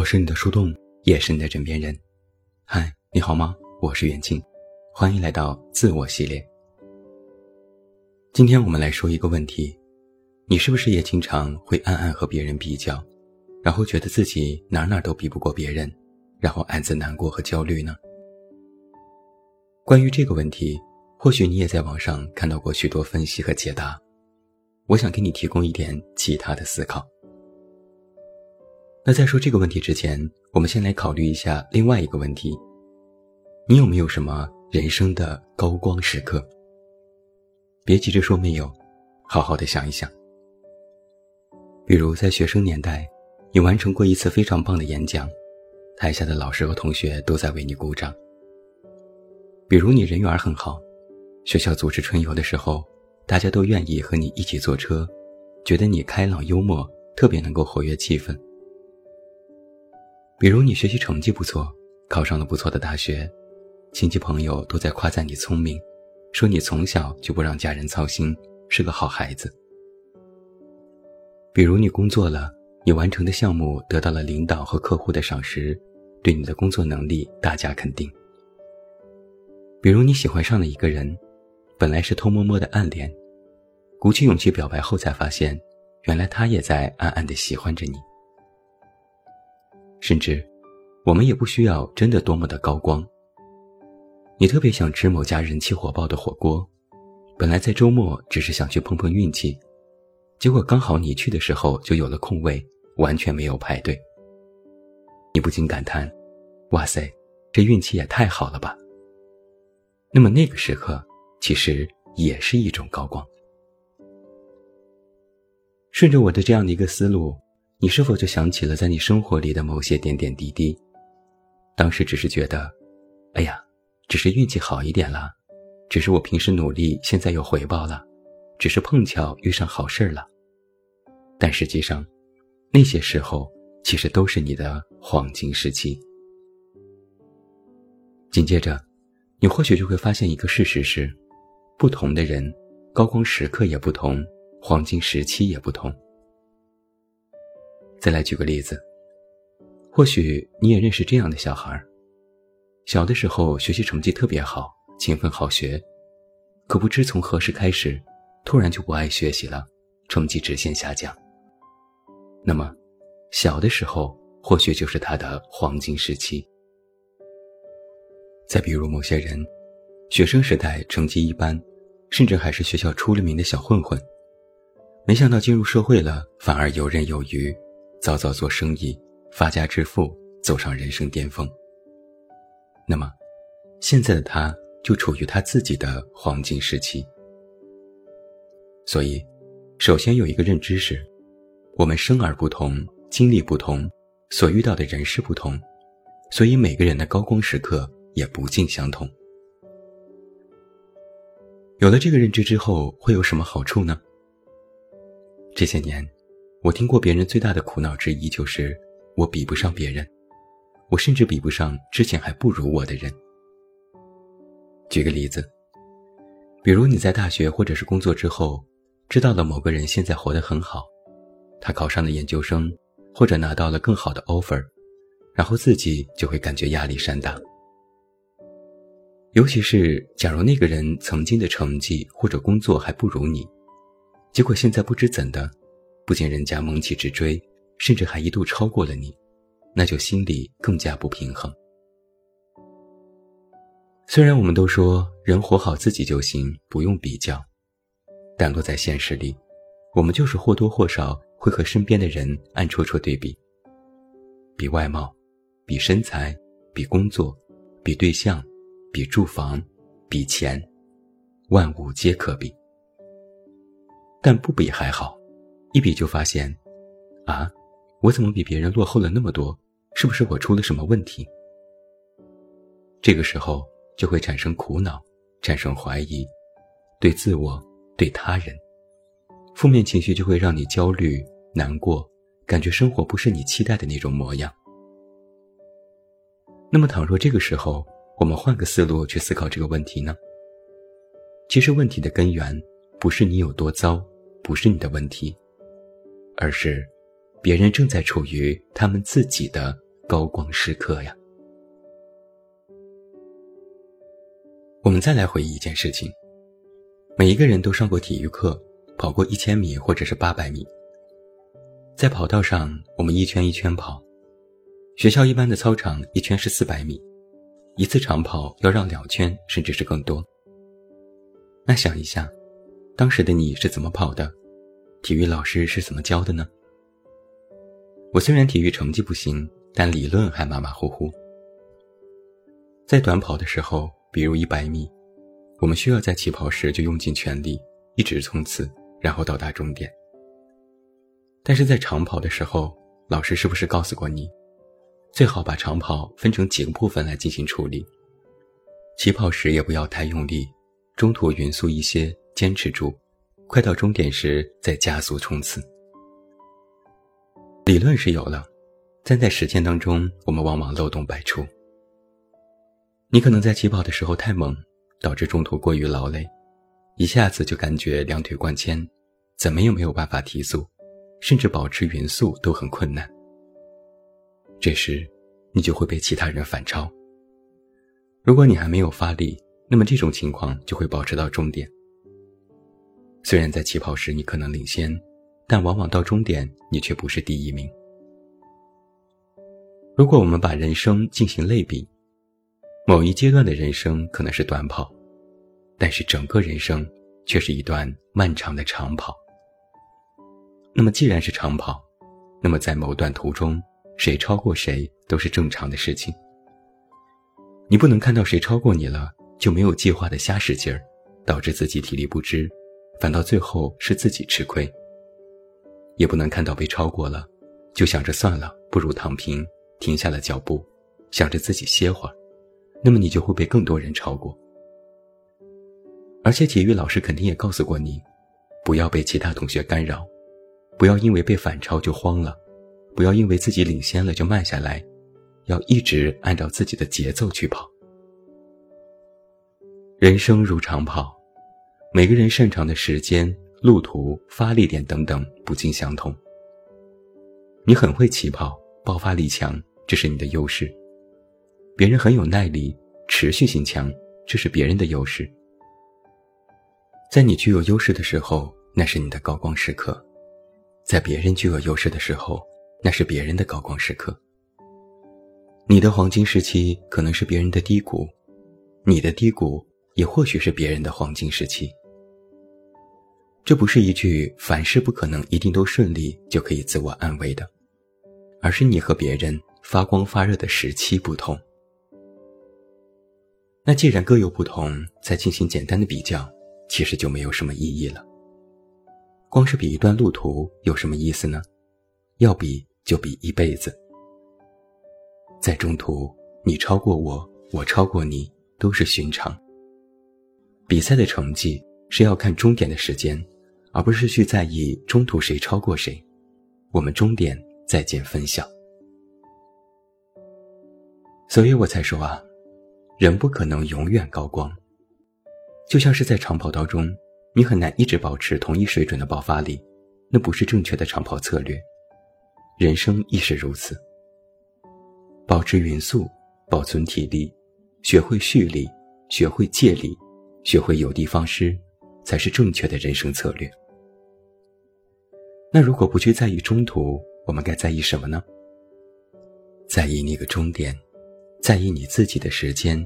我是你的树洞，也是你的枕边人。嗨，你好吗？我是袁静，欢迎来到自我系列。今天我们来说一个问题：你是不是也经常会暗暗和别人比较，然后觉得自己哪哪都比不过别人，然后暗自难过和焦虑呢？关于这个问题，或许你也在网上看到过许多分析和解答。我想给你提供一点其他的思考。那在说这个问题之前，我们先来考虑一下另外一个问题：你有没有什么人生的高光时刻？别急着说没有，好好的想一想。比如在学生年代，你完成过一次非常棒的演讲，台下的老师和同学都在为你鼓掌。比如你人缘很好，学校组织春游的时候，大家都愿意和你一起坐车，觉得你开朗幽默，特别能够活跃气氛。比如你学习成绩不错，考上了不错的大学，亲戚朋友都在夸赞你聪明，说你从小就不让家人操心，是个好孩子。比如你工作了，你完成的项目得到了领导和客户的赏识，对你的工作能力大加肯定。比如你喜欢上了一个人，本来是偷摸摸的暗恋，鼓起勇气表白后才发现，原来他也在暗暗的喜欢着你。甚至，我们也不需要真的多么的高光。你特别想吃某家人气火爆的火锅，本来在周末只是想去碰碰运气，结果刚好你去的时候就有了空位，完全没有排队。你不禁感叹：“哇塞，这运气也太好了吧！”那么那个时刻，其实也是一种高光。顺着我的这样的一个思路。你是否就想起了在你生活里的某些点点滴滴？当时只是觉得，哎呀，只是运气好一点了，只是我平时努力现在有回报了，只是碰巧遇上好事了。但实际上，那些时候其实都是你的黄金时期。紧接着，你或许就会发现一个事实是，不同的人，高光时刻也不同，黄金时期也不同。再来举个例子，或许你也认识这样的小孩儿，小的时候学习成绩特别好，勤奋好学，可不知从何时开始，突然就不爱学习了，成绩直线下降。那么，小的时候或许就是他的黄金时期。再比如某些人，学生时代成绩一般，甚至还是学校出了名的小混混，没想到进入社会了，反而游刃有余。早早做生意，发家致富，走上人生巅峰。那么，现在的他就处于他自己的黄金时期。所以，首先有一个认知是：我们生而不同，经历不同，所遇到的人事不同，所以每个人的高光时刻也不尽相同。有了这个认知之后，会有什么好处呢？这些年。我听过别人最大的苦恼之一就是，我比不上别人，我甚至比不上之前还不如我的人。举个例子，比如你在大学或者是工作之后，知道了某个人现在活得很好，他考上了研究生，或者拿到了更好的 offer，然后自己就会感觉压力山大。尤其是假如那个人曾经的成绩或者工作还不如你，结果现在不知怎的。不仅人家猛起直追，甚至还一度超过了你，那就心里更加不平衡。虽然我们都说人活好自己就行，不用比较，但落在现实里，我们就是或多或少会和身边的人暗戳戳对比，比外貌，比身材，比工作，比对象，比住房，比钱，万物皆可比。但不比还好。一比就发现，啊，我怎么比别人落后了那么多？是不是我出了什么问题？这个时候就会产生苦恼，产生怀疑，对自我，对他人，负面情绪就会让你焦虑、难过，感觉生活不是你期待的那种模样。那么，倘若这个时候我们换个思路去思考这个问题呢？其实问题的根源不是你有多糟，不是你的问题。而是，别人正在处于他们自己的高光时刻呀。我们再来回忆一件事情：每一个人都上过体育课，跑过一千米或者是八百米。在跑道上，我们一圈一圈跑。学校一般的操场一圈是四百米，一次长跑要绕两圈，甚至是更多。那想一下，当时的你是怎么跑的？体育老师是怎么教的呢？我虽然体育成绩不行，但理论还马马虎虎。在短跑的时候，比如一百米，我们需要在起跑时就用尽全力，一直冲刺，然后到达终点。但是在长跑的时候，老师是不是告诉过你？最好把长跑分成几个部分来进行处理。起跑时也不要太用力，中途匀速一些，坚持住，快到终点时再加速冲刺。理论是有了，但在实践当中，我们往往漏洞百出。你可能在起跑的时候太猛，导致中途过于劳累，一下子就感觉两腿灌铅，怎么也没有办法提速，甚至保持匀速都很困难。这时，你就会被其他人反超。如果你还没有发力，那么这种情况就会保持到终点。虽然在起跑时你可能领先，但往往到终点你却不是第一名。如果我们把人生进行类比，某一阶段的人生可能是短跑，但是整个人生却是一段漫长的长跑。那么既然是长跑，那么在某段途中。谁超过谁都是正常的事情。你不能看到谁超过你了，就没有计划的瞎使劲儿，导致自己体力不支，反倒最后是自己吃亏。也不能看到被超过了，就想着算了，不如躺平，停下了脚步，想着自己歇会儿，那么你就会被更多人超过。而且体育老师肯定也告诉过你，不要被其他同学干扰，不要因为被反超就慌了。不要因为自己领先了就慢下来，要一直按照自己的节奏去跑。人生如长跑，每个人擅长的时间、路途、发力点等等不尽相同。你很会起跑，爆发力强，这是你的优势；别人很有耐力，持续性强，这是别人的优势。在你具有优势的时候，那是你的高光时刻；在别人具有优势的时候，那是别人的高光时刻，你的黄金时期可能是别人的低谷，你的低谷也或许是别人的黄金时期。这不是一句凡事不可能一定都顺利就可以自我安慰的，而是你和别人发光发热的时期不同。那既然各有不同，再进行简单的比较，其实就没有什么意义了。光是比一段路途有什么意思呢？要比。就比一辈子，在中途你超过我，我超过你，都是寻常。比赛的成绩是要看终点的时间，而不是去在意中途谁超过谁。我们终点再见分晓。所以我才说啊，人不可能永远高光。就像是在长跑道中，你很难一直保持同一水准的爆发力，那不是正确的长跑策略。人生亦是如此，保持匀速，保存体力，学会蓄力，学会借力，学会有的放矢，才是正确的人生策略。那如果不去在意中途，我们该在意什么呢？在意那个终点，在意你自己的时间，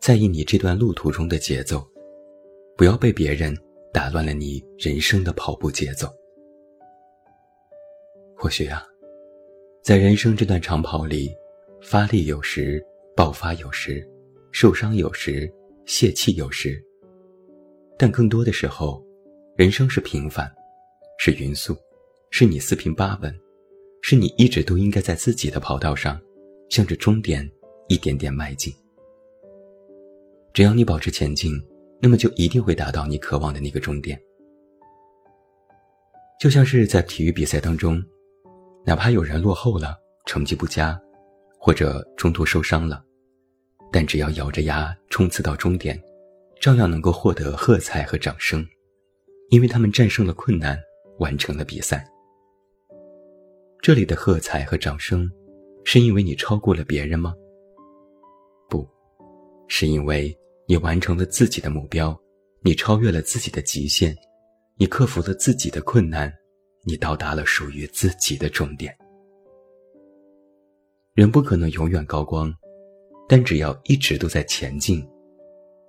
在意你这段路途中的节奏，不要被别人打乱了你人生的跑步节奏。或许啊。在人生这段长跑里，发力有时，爆发有时，受伤有时，泄气有时。但更多的时候，人生是平凡，是匀速，是你四平八稳，是你一直都应该在自己的跑道上，向着终点一点点迈进。只要你保持前进，那么就一定会达到你渴望的那个终点。就像是在体育比赛当中。哪怕有人落后了，成绩不佳，或者中途受伤了，但只要咬着牙冲刺到终点，照样能够获得喝彩和掌声，因为他们战胜了困难，完成了比赛。这里的喝彩和掌声，是因为你超过了别人吗？不，是因为你完成了自己的目标，你超越了自己的极限，你克服了自己的困难，你到达了属于自己的终点。人不可能永远高光，但只要一直都在前进，